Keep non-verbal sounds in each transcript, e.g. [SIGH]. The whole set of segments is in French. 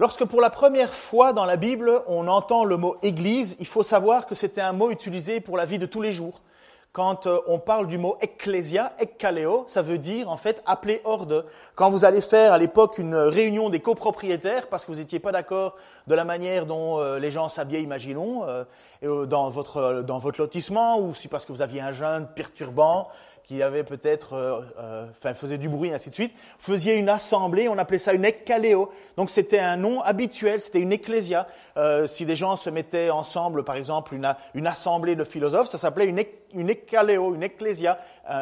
Lorsque pour la première fois dans la Bible on entend le mot Église, il faut savoir que c'était un mot utilisé pour la vie de tous les jours. Quand euh, on parle du mot ecclesia, ekkaleo, ça veut dire en fait appeler hors de. Quand vous allez faire à l'époque une réunion des copropriétaires parce que vous n'étiez pas d'accord de la manière dont euh, les gens s'habillaient, imaginons, euh, dans votre lotissement, ou si parce que vous aviez un jeune perturbant, qui avait peut-être, euh, euh, enfin faisait du bruit, ainsi de suite, faisiez une assemblée, on appelait ça une ekkaleo. Donc c'était un nom habituel, c'était une ecclésia. Euh, si des gens se mettaient ensemble, par exemple, une, une assemblée de philosophes, ça s'appelait une, une une ecclésia,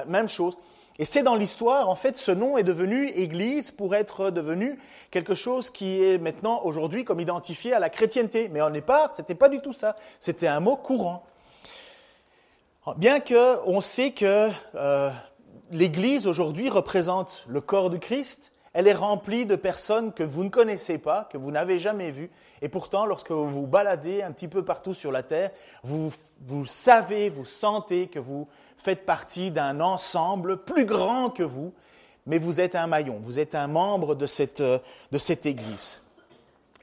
même chose. Et c'est dans l'histoire, en fait, ce nom est devenu Église pour être devenu quelque chose qui est maintenant, aujourd'hui, comme identifié à la chrétienté. Mais au départ, c'était pas du tout ça. C'était un mot courant. Bien qu'on sait que euh, l'Église aujourd'hui représente le corps du Christ, elle est remplie de personnes que vous ne connaissez pas, que vous n'avez jamais vues. Et pourtant, lorsque vous vous baladez un petit peu partout sur la terre, vous, savez, vous sentez que vous faites partie d'un ensemble plus grand que vous, mais vous êtes un maillon, vous êtes un membre de cette, de cette Église.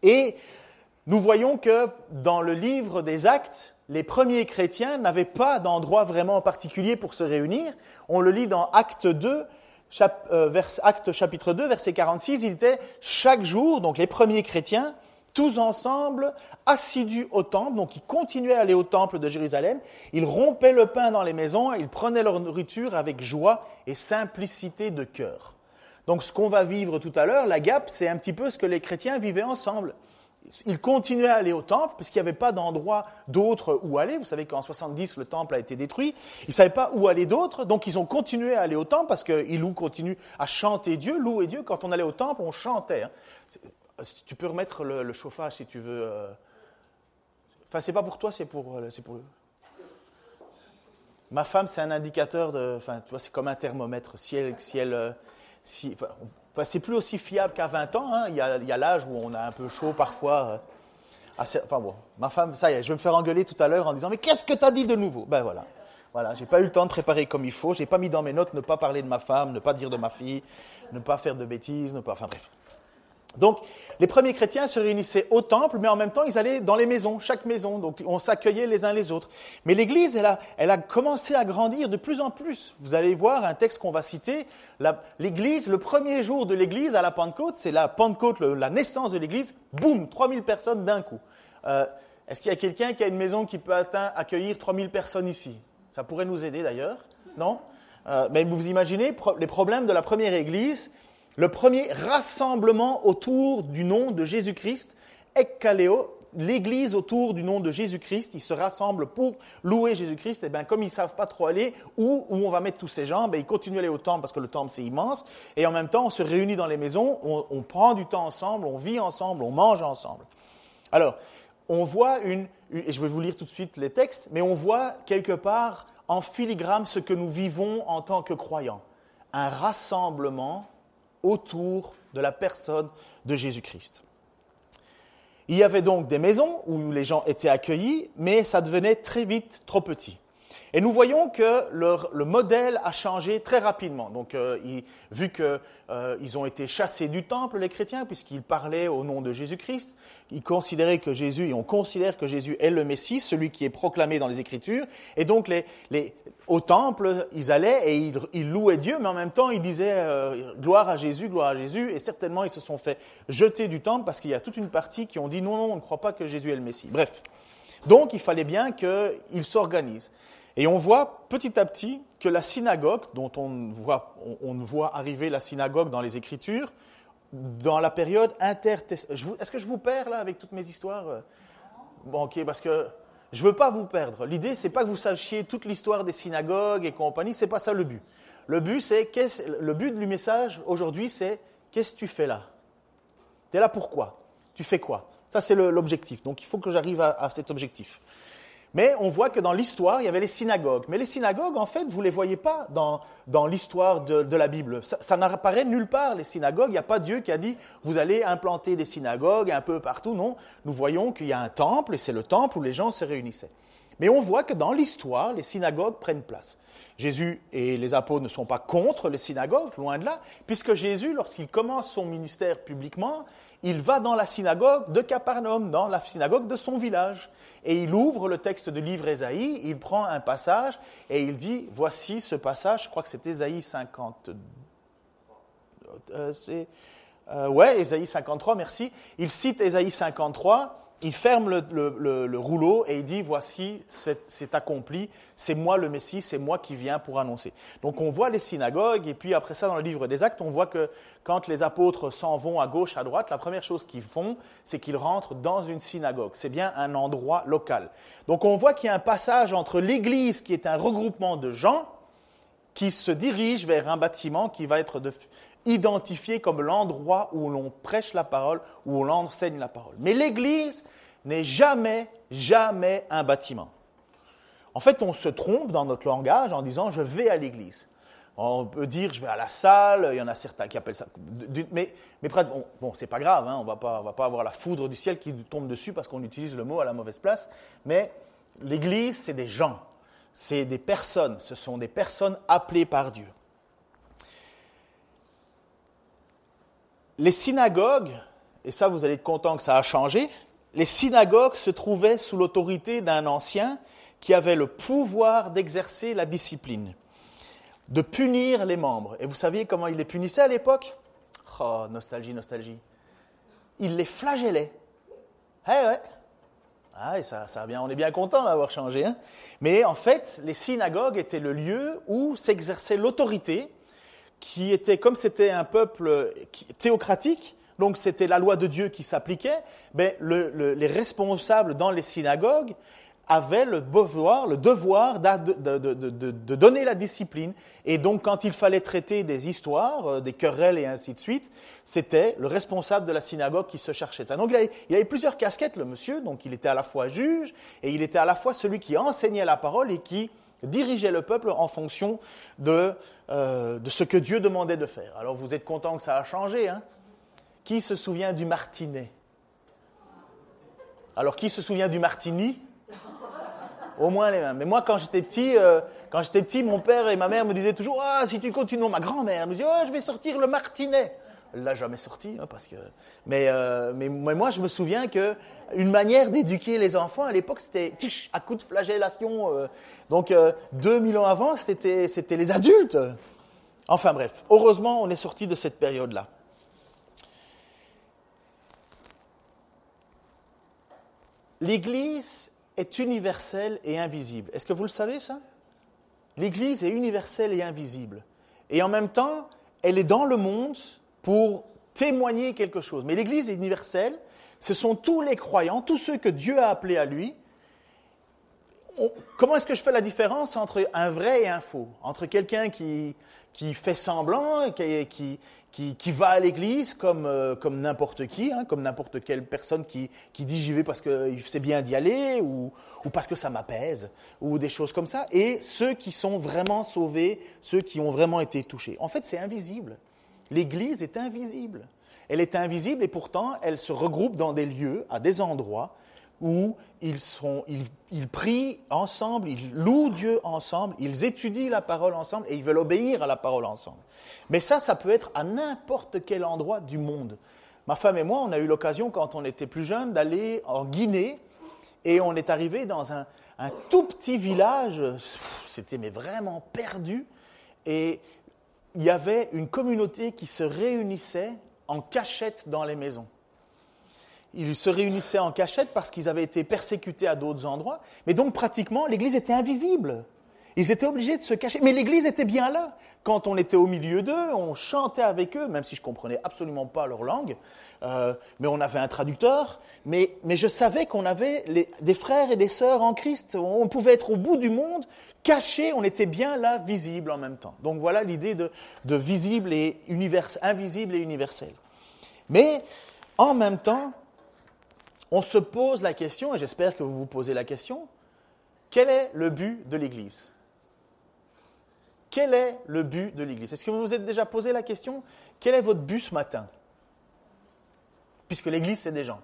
Et nous voyons que dans le livre des Actes, les premiers chrétiens n'avaient pas d'endroit vraiment particulier pour se réunir. On le lit dans Acte 2, euh, Acte chapitre 2, verset 46. Ils étaient chaque jour, donc les premiers chrétiens, tous ensemble, assidus au temple. Donc ils continuaient à aller au temple de Jérusalem. Ils rompaient le pain dans les maisons. Ils prenaient leur nourriture avec joie et simplicité de cœur. Donc ce qu'on va vivre tout à l'heure, la GAP, c'est un petit peu ce que les chrétiens vivaient ensemble ils continuaient à aller au temple parce qu'il n'y avait pas d'endroit d'autre où aller. Vous savez qu'en 70, le temple a été détruit. Ils ne savaient pas où aller d'autre, donc ils ont continué à aller au temple parce qu'ils continuent à chanter Dieu, louer Dieu. Quand on allait au temple, on chantait. Hein. Tu peux remettre le, chauffage si tu veux. Euh. Enfin, c'est pas pour toi, c'est pour, euh, c'est pour. Ma femme, c'est un indicateur de. Enfin, tu vois, c'est comme un thermomètre. Si elle, si elle, euh, c'est plus aussi fiable qu'à 20 ans. Hein. Il y a l'âge où on a un peu chaud parfois. Euh, enfin bon, ma femme, ça y est, je vais me faire engueuler tout à l'heure en disant Mais qu'est-ce que tu as dit de nouveau? Ben voilà. Voilà, j'ai pas eu le temps de préparer comme il faut. J'ai pas mis dans mes notes ne pas parler de ma femme, ne pas dire de ma fille, ne pas faire de bêtises, ne pas. Enfin bref. Donc, les premiers chrétiens se réunissaient au temple, mais en même temps, ils allaient dans les maisons, chaque maison. Donc, on s'accueillait les uns les autres. Mais l'Église, elle a, elle a commencé à grandir de plus en plus. Vous allez voir un texte qu'on va citer. L'Église, le premier jour de l'Église à la Pentecôte, c'est la Pentecôte, la naissance de l'Église. Boum, 3000 personnes d'un coup. Euh, Est-ce qu'il y a quelqu'un qui a une maison qui peut atteindre, accueillir 3000 personnes ici? Ça pourrait nous aider d'ailleurs, non? Euh, Mais vous imaginez les problèmes de la première Église le premier rassemblement autour du nom de Jésus-Christ, Ekkaleo, l'Église autour du nom de Jésus-Christ, ils se rassemblent pour louer Jésus-Christ, et bien comme ils ne savent pas trop aller, où, où on va mettre tous ces gens, ben, ils continuent à aller au temple parce que le temple c'est immense, et en même temps on se réunit dans les maisons, on, on, prend du temps ensemble, on vit ensemble, on mange ensemble. Alors, on voit une, et je vais vous lire tout de suite les textes, mais on voit quelque part en filigrane ce que nous vivons en tant que croyants. Un rassemblement autour de la personne de Jésus-Christ. Il y avait donc des maisons où les gens étaient accueillis, mais ça devenait très vite trop petit. Et nous voyons que le modèle a changé très rapidement. Donc, euh, vu qu'ils euh, ont été chassés du temple, les chrétiens, puisqu'ils parlaient au nom de Jésus-Christ, ils considéraient que Jésus, et on considère que Jésus est le Messie, celui qui est proclamé dans les Écritures. Et donc, au temple, ils allaient et ils, louaient Dieu, mais en même temps, ils disaient euh, gloire à Jésus, gloire à Jésus. Et certainement, ils se sont fait jeter du temple parce qu'il y a toute une partie qui ont dit non, non, on ne croit pas que Jésus est le Messie. Bref. Donc, il fallait bien qu'ils s'organisent. Et on voit petit à petit que la synagogue, dont on voit, on, voit arriver la synagogue dans les Écritures, dans la période intertestamentale. Est-ce que je vous perds là avec toutes mes histoires Bon, ok, parce que je ne veux pas vous perdre. L'idée, c'est pas que vous sachiez toute l'histoire des synagogues et compagnie, c'est pas ça le but. Le but, c'est le but du message aujourd'hui, c'est qu'est-ce que tu fais là? Tu es là pourquoi Tu fais quoi? Ça, c'est l'objectif. Donc, il faut que j'arrive à, cet objectif. Mais on voit que dans l'histoire, il y avait les synagogues. Mais les synagogues, en fait, vous ne les voyez pas dans, l'histoire de, la Bible. Ça n'apparaît nulle part, les synagogues. Il n'y a pas Dieu qui a dit, vous allez implanter des synagogues un peu partout. Non, nous voyons qu'il y a un temple, et c'est le temple où les gens se réunissaient. Mais on voit que dans l'histoire, les synagogues prennent place. Jésus et les apôtres ne sont pas contre les synagogues, loin de là, puisque Jésus, lorsqu'il commence son ministère publiquement, il va dans la synagogue de Capernaum, dans la synagogue de son village, et il ouvre le texte de livre Ésaïe, il prend un passage et il dit, voici ce passage, je crois que c'est Ésaïe 50. Euh, euh, ouais, Ésaïe 53, merci. Il cite Ésaïe 53 il ferme le, rouleau et il dit, voici, c'est accompli, c'est moi le Messie, c'est moi qui viens pour annoncer. Donc on voit les synagogues, et puis après ça, dans le livre des actes, on voit que quand les apôtres s'en vont à gauche, à droite, la première chose qu'ils font, c'est qu'ils rentrent dans une synagogue. C'est bien un endroit local. Donc on voit qu'il y a un passage entre l'Église, qui est un regroupement de gens, qui se dirige vers un bâtiment qui va être de, identifié comme l'endroit où l'on prêche la parole, où l'on enseigne la parole. Mais l'Église n'est jamais, jamais un bâtiment. En fait, on se trompe dans notre langage en disant je vais à l'Église. On peut dire je vais à la salle, il y en a certains qui appellent ça. Mais, mais bon, bon c'est pas grave, hein, on ne va pas avoir la foudre du ciel qui tombe dessus parce qu'on utilise le mot à la mauvaise place. Mais l'Église, c'est des gens, c'est des personnes, ce sont des personnes appelées par Dieu. Les synagogues, et ça vous allez être content que ça a changé, les synagogues se trouvaient sous l'autorité d'un ancien qui avait le pouvoir d'exercer la discipline, de punir les membres. Et vous saviez comment il les punissait à l'époque? Oh, nostalgie, nostalgie. Il les flagellait. Eh ouais. Ah, ça, on est bien content d'avoir changé. Hein Mais en fait, les synagogues étaient le lieu où s'exerçait l'autorité qui était, comme c'était un peuple théocratique, donc c'était la loi de Dieu qui s'appliquait, ben les responsables dans les synagogues avaient le devoir, le devoir de, donner la discipline. Et donc, quand il fallait traiter des histoires, euh, des querelles et ainsi de suite, c'était le responsable de la synagogue qui se cherchait ça. Donc, il avait, il avait, plusieurs casquettes, le monsieur. Donc, il était à la fois juge et il était à la fois celui qui enseignait la parole et qui dirigeait le peuple en fonction de, euh, de ce que Dieu demandait de faire. Alors vous êtes content que ça a changé, hein Qui se souvient du martinet? Alors qui se souvient du martini? Au moins les mêmes. Mais moi, quand j'étais petit, euh, mon père et ma mère me disaient toujours Ah, si tu continues, ma grand-mère me disait Oh, je vais sortir le martinet. L'a jamais sorti, hein, parce que. Mais, euh, mais, moi, je me souviens que une manière d'éduquer les enfants à l'époque, c'était à coup de flagellation. Euh. donc, 2000 euh, ans avant, c'était les adultes. Enfin bref, heureusement, on est sorti de cette période-là. L'Église est universelle et invisible. Est-ce que vous le savez ça? L'Église est universelle et invisible. Et en même temps, elle est dans le monde pour témoigner quelque chose. Mais l'Église universelle, ce sont tous les croyants, tous ceux que Dieu a appelés à lui. comment est-ce que je fais la différence entre un vrai et un faux? Entre quelqu'un qui, qui fait semblant, qui, qui, qui, va à l'église comme, euh, comme n'importe qui, hein, comme n'importe quelle personne qui, qui dit j'y vais parce que c'est bien d'y aller ou, ou parce que ça m'apaise, ou des choses comme ça, et ceux qui sont vraiment sauvés, ceux qui ont vraiment été touchés. En fait, c'est invisible. L'Église est invisible. Elle est invisible et pourtant elle se regroupe dans des lieux, à des endroits où ils, ils, prient ensemble, ils louent Dieu ensemble, ils étudient la parole ensemble et ils veulent obéir à la parole ensemble. Mais ça, ça peut être à n'importe quel endroit du monde. Ma femme et moi, on a eu l'occasion, quand on était plus jeunes, d'aller en Guinée et on est arrivé dans un, un tout petit village, c'était mais vraiment perdu, et il y avait une communauté qui se réunissait en cachette dans les maisons. Ils se réunissaient en cachette parce qu'ils avaient été persécutés à d'autres endroits, mais donc pratiquement l'Église était invisible. Ils étaient obligés de se cacher, mais l'Église était bien là. Quand on était au milieu d'eux, on chantait avec eux, même si je comprenais absolument pas leur langue, euh, mais on avait un traducteur. Mais je savais qu'on avait des frères et des sœurs en Christ. On pouvait être au bout du monde, caché, on était bien là, visible en même temps. Donc voilà l'idée de, visible et invisible et universel. Mais en même temps, on se pose la question, et j'espère que vous vous posez la question, quel est le but de l'Église? Quel est le but de l'Église? Est-ce que vous vous êtes déjà posé la question Quel est votre but ce matin? Puisque l'Église, c'est des gens.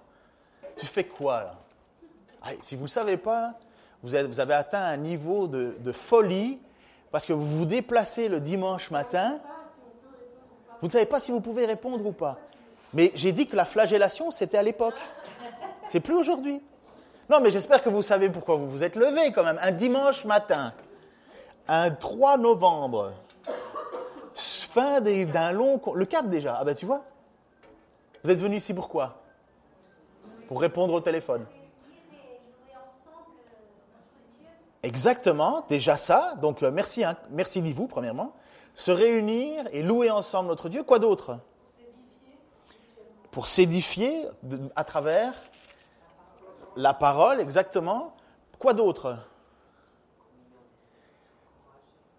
Tu fais quoi là? Si vous ne savez pas, vous avez, atteint un niveau de, folie parce que vous vous déplacez le dimanche matin. Vous ne savez pas si vous pouvez répondre ou pas. Mais j'ai dit que la flagellation, c'était à l'époque. C'est plus aujourd'hui. Non, mais j'espère que vous savez pourquoi vous vous êtes levé quand même. Un dimanche matin, un 3 novembre, fin d'un long... Le 4 déjà. Ah ben tu vois. Vous êtes venu ici pourquoi Pour répondre au téléphone. Exactement, déjà ça. Donc euh, merci, hein. merci vous premièrement. Se réunir et louer ensemble notre Dieu. Quoi d'autre? Pour s'édifier à travers la parole, exactement. Quoi d'autre?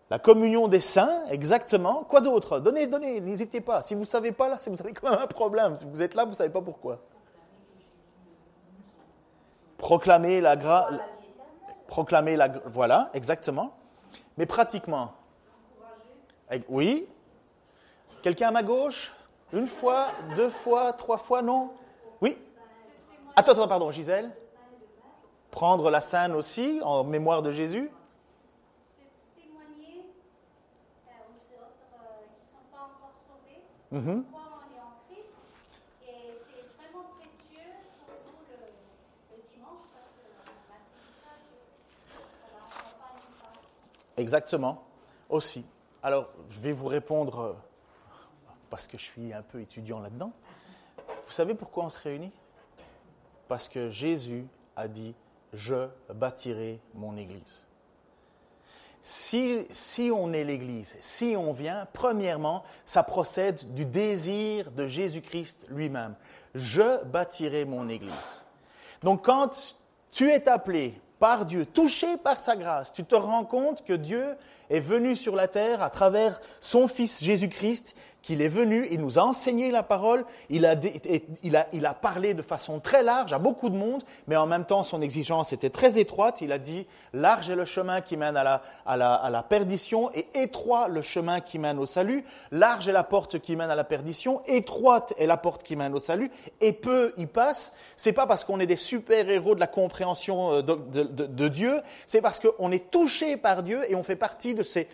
La communion des saints, exactement. Quoi d'autre? Donnez, donnez, n'hésitez pas. Si vous ne savez pas, là, vous avez quand même un problème. Si vous êtes là, vous ne savez pas pourquoi. Proclamer la grâce proclamer la... Voilà, exactement. Mais pratiquement. Oui. Quelqu'un à ma gauche? Une fois, deux fois, trois fois, non? Oui Attends, attends, pardon, Gisèle. Prendre la scène aussi, en mémoire de Jésus. Témoigner aux autres qui ne sont pas encore sauvés. Mm Exactement, aussi. Alors, je vais vous répondre, euh, parce que je suis un peu étudiant là-dedans. Vous savez pourquoi on se réunit? Parce que Jésus a dit, je bâtirai mon Église. Si, si on est l'Église, si on vient, premièrement, ça procède du désir de Jésus-Christ lui-même. Je bâtirai mon Église. Donc quand tu es appelé par Dieu, touché par sa grâce, tu te rends compte que Dieu est venu sur la terre à travers son Fils Jésus-Christ qu'il est venu, il nous a enseigné la parole, il a, il, a, il a, parlé de façon très large à beaucoup de monde, mais en même temps son exigence était très étroite. Il a dit, large est le chemin qui mène à la, à la, à la perdition et étroit le chemin qui mène au salut. Large est la porte qui mène à la perdition, étroite est la porte qui mène au salut, et peu y passe. C'est pas parce qu'on est des super-héros de la compréhension euh, de, de, Dieu, c'est parce qu'on est touché par Dieu et on fait partie de ces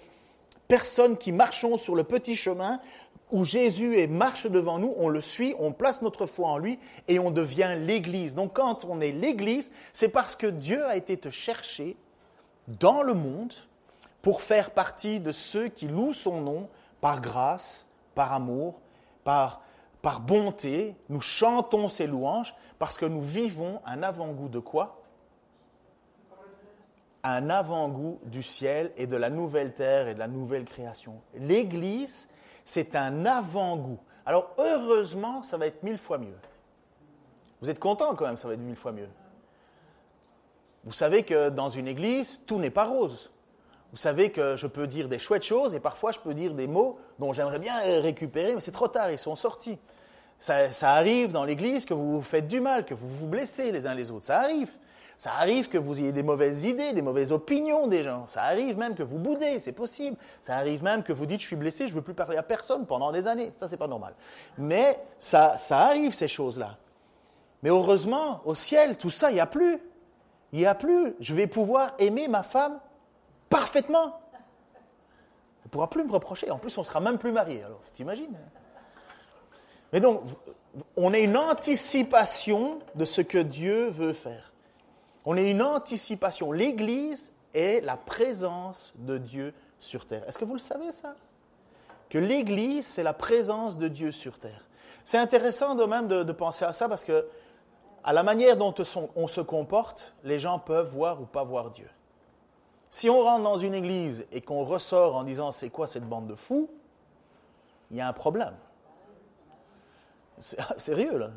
personnes qui marchons sur le petit chemin où Jésus marche devant nous, on le suit, on place notre foi en lui et on devient l'Église. Donc quand on est l'Église, c'est parce que Dieu a été te chercher dans le monde pour faire partie de ceux qui louent son nom par grâce, par amour, par, par bonté. Nous chantons ses louanges parce que nous vivons un avant-goût de quoi? Un avant-goût du ciel et de la nouvelle terre et de la nouvelle création. L'Église, c'est un avant-goût. Alors heureusement, ça va être mille fois mieux. Vous êtes content quand même, ça va être mille fois mieux. Vous savez que dans une église, tout n'est pas rose. Vous savez que je peux dire des chouettes choses et parfois je peux dire des mots dont j'aimerais bien récupérer, mais c'est trop tard, ils sont sortis. Ça, ça arrive dans l'église que vous vous faites du mal, que vous vous blessez les uns les autres. Ça arrive. Ça arrive que vous ayez des mauvaises idées, des mauvaises opinions des gens. Ça arrive même que vous boudez, c'est possible. Ça arrive même que vous dites je suis blessé, je ne veux plus parler à personne pendant des années. Ça, c'est pas normal. Mais ça, ça arrive, ces choses-là. Mais heureusement, au ciel, tout ça, il n'y a plus. Il n'y a plus. Je vais pouvoir aimer ma femme parfaitement. Elle ne pourra plus me reprocher. En plus, on sera même plus mariés. Alors, t'imagines Mais donc, on a une anticipation de ce que Dieu veut faire. On est une anticipation. L'Église est la présence de Dieu sur terre. Est-ce que vous le savez ça? Que l'Église, c'est la présence de Dieu sur terre. C'est intéressant de même de, penser à ça parce que, à la manière dont on se comporte, les gens peuvent voir ou pas voir Dieu. Si on rentre dans une église et qu'on ressort en disant c'est quoi cette bande de fous, il y a un problème. C'est [LAUGHS] sérieux là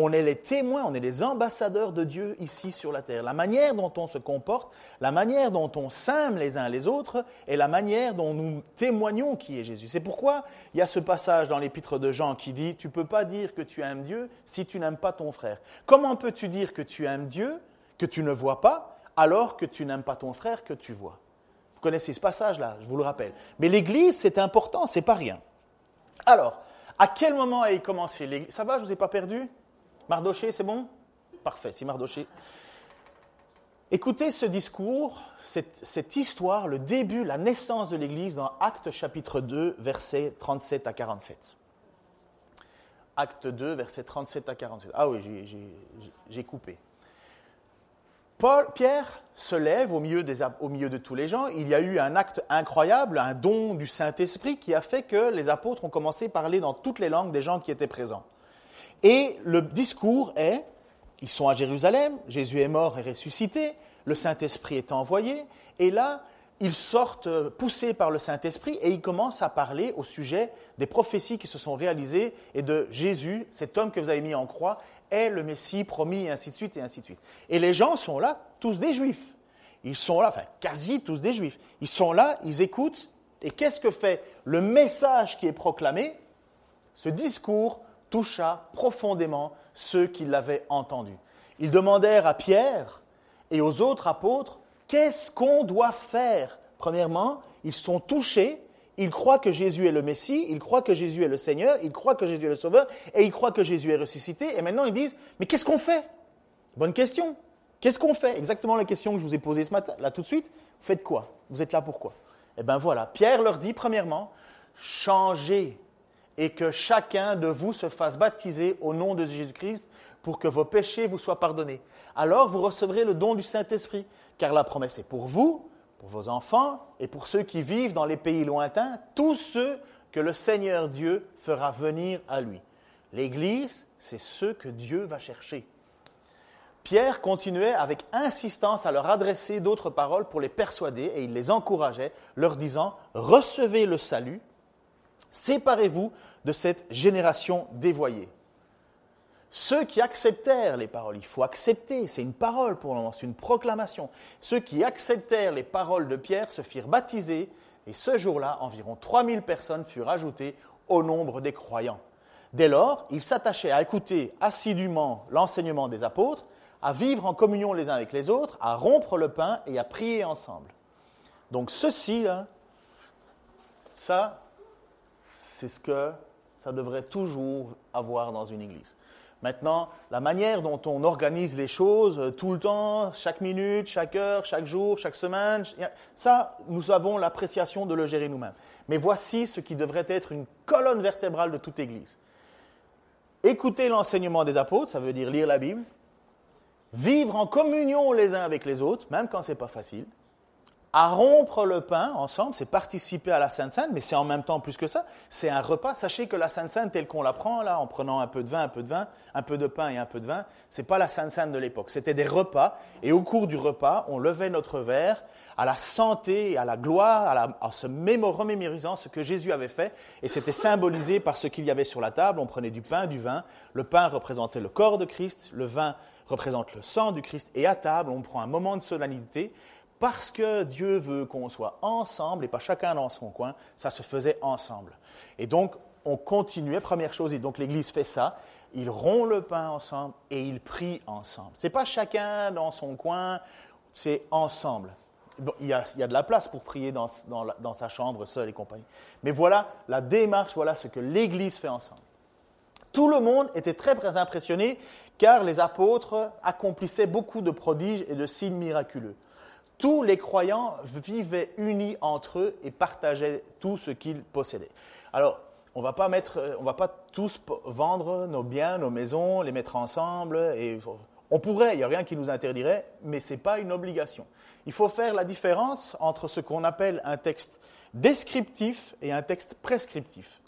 on est les témoins, on est les ambassadeurs de Dieu ici sur la terre. La manière dont on se comporte, la manière dont on s'aime les uns les autres et la manière dont nous témoignons qui est Jésus. C'est pourquoi il y a ce passage dans l'épître de Jean qui dit, tu ne peux pas dire que tu aimes Dieu si tu n'aimes pas ton frère. Comment peux-tu dire que tu aimes Dieu, que tu ne vois pas, alors que tu n'aimes pas ton frère que tu vois? Vous connaissez ce passage-là, je vous le rappelle. Mais l'Église, c'est important, c'est pas rien. Alors, à quel moment a commencé l'Église Ça va, je ne vous ai pas perdu? Mardoché, c'est bon? Parfait, si Mardoché. Écoutez ce discours, cette, histoire, le début, la naissance de l'Église dans Actes chapitre 2, versets 37 à 47. Acte 2, versets 37 à 47. Ah oui, j'ai coupé. Paul, Pierre se lève au milieu, au milieu de tous les gens. Il y a eu un acte incroyable, un don du Saint-Esprit qui a fait que les apôtres ont commencé à parler dans toutes les langues des gens qui étaient présents. Et le discours est, ils sont à Jérusalem, Jésus est mort et ressuscité, le Saint-Esprit est envoyé, et là, ils sortent poussés par le Saint-Esprit et ils commencent à parler au sujet des prophéties qui se sont réalisées et de Jésus, cet homme que vous avez mis en croix, est le Messie promis, et ainsi de suite, et ainsi de suite. Et les gens sont là, tous des Juifs. Ils sont là, enfin quasi tous des Juifs. Ils sont là, ils écoutent, et qu'est-ce que fait le message qui est proclamé? Ce discours toucha profondément ceux qui l'avaient entendu. Ils demandèrent à Pierre et aux autres apôtres, qu'est-ce qu'on doit faire? Premièrement, ils sont touchés, ils croient que Jésus est le Messie, ils croient que Jésus est le Seigneur, ils croient que Jésus est le Sauveur, et ils croient que Jésus est ressuscité, et maintenant ils disent, mais qu'est-ce qu'on fait? Bonne question. Qu'est-ce qu'on fait? Exactement la question que je vous ai posée ce matin, là tout de suite. Vous faites quoi? Vous êtes là pourquoi Eh bien voilà, Pierre leur dit, premièrement, changez et que chacun de vous se fasse baptiser au nom de Jésus-Christ pour que vos péchés vous soient pardonnés. Alors vous recevrez le don du Saint-Esprit, car la promesse est pour vous, pour vos enfants et pour ceux qui vivent dans les pays lointains, tous ceux que le Seigneur Dieu fera venir à lui. L'Église, c'est ceux que Dieu va chercher. Pierre continuait avec insistance à leur adresser d'autres paroles pour les persuader et il les encourageait, leur disant, recevez le salut Séparez-vous de cette génération dévoyée. Ceux qui acceptèrent les paroles, il faut accepter, c'est une parole pour le moment, c'est une proclamation. Ceux qui acceptèrent les paroles de Pierre se firent baptiser, et ce jour-là, environ 3000 personnes furent ajoutées au nombre des croyants. Dès lors, ils s'attachaient à écouter assidûment l'enseignement des apôtres, à vivre en communion les uns avec les autres, à rompre le pain et à prier ensemble. Donc ceci, ça, c'est ce que ça devrait toujours avoir dans une église. Maintenant, la manière dont on organise les choses euh, tout le temps, chaque minute, chaque heure, chaque jour, chaque semaine, ça, nous avons l'appréciation de le gérer nous-mêmes. Mais voici ce qui devrait être une colonne vertébrale de toute Église. Écouter l'enseignement des apôtres, ça veut dire lire la Bible, vivre en communion les uns avec les autres, même quand ce n'est pas facile, à rompre le pain ensemble, c'est participer à la Sainte Sainte, mais c'est en même temps plus que ça, c'est un repas. Sachez que la Sainte Sainte telle qu'on la prend là, en prenant un peu de vin, un peu de vin, un peu de pain et un peu de vin, c'est pas la Sainte Sainte de l'époque. C'était des repas, et au cours du repas, on levait notre verre à la santé, à la gloire, à, en se remémorisant ce que Jésus avait fait, et c'était symbolisé par ce qu'il y avait sur la table. On prenait du pain, du vin. Le pain représentait le corps de Christ, le vin représente le sang du Christ, et à table, on prend un moment de solennité parce que Dieu veut qu'on soit ensemble et pas chacun dans son coin, ça se faisait ensemble. Et donc, on continuait, première chose, et donc l'Église fait ça, ils rompt le pain ensemble et ils prient ensemble. Ce n'est pas chacun dans son coin, c'est ensemble. il, y a, de la place pour prier dans, dans sa chambre seul et compagnie. Mais voilà la démarche, voilà ce que l'Église fait ensemble. Tout le monde était très impressionné car les apôtres accomplissaient beaucoup de prodiges et de signes miraculeux. Tous les croyants vivaient unis entre eux et partageaient tout ce qu'ils possédaient. Alors, on va va pas tous vendre nos biens, nos maisons, les mettre ensemble. Et on pourrait, il n'y a rien qui nous interdirait, mais ce n'est pas une obligation. Il faut faire la différence entre ce qu'on appelle un texte descriptif et un texte prescriptif.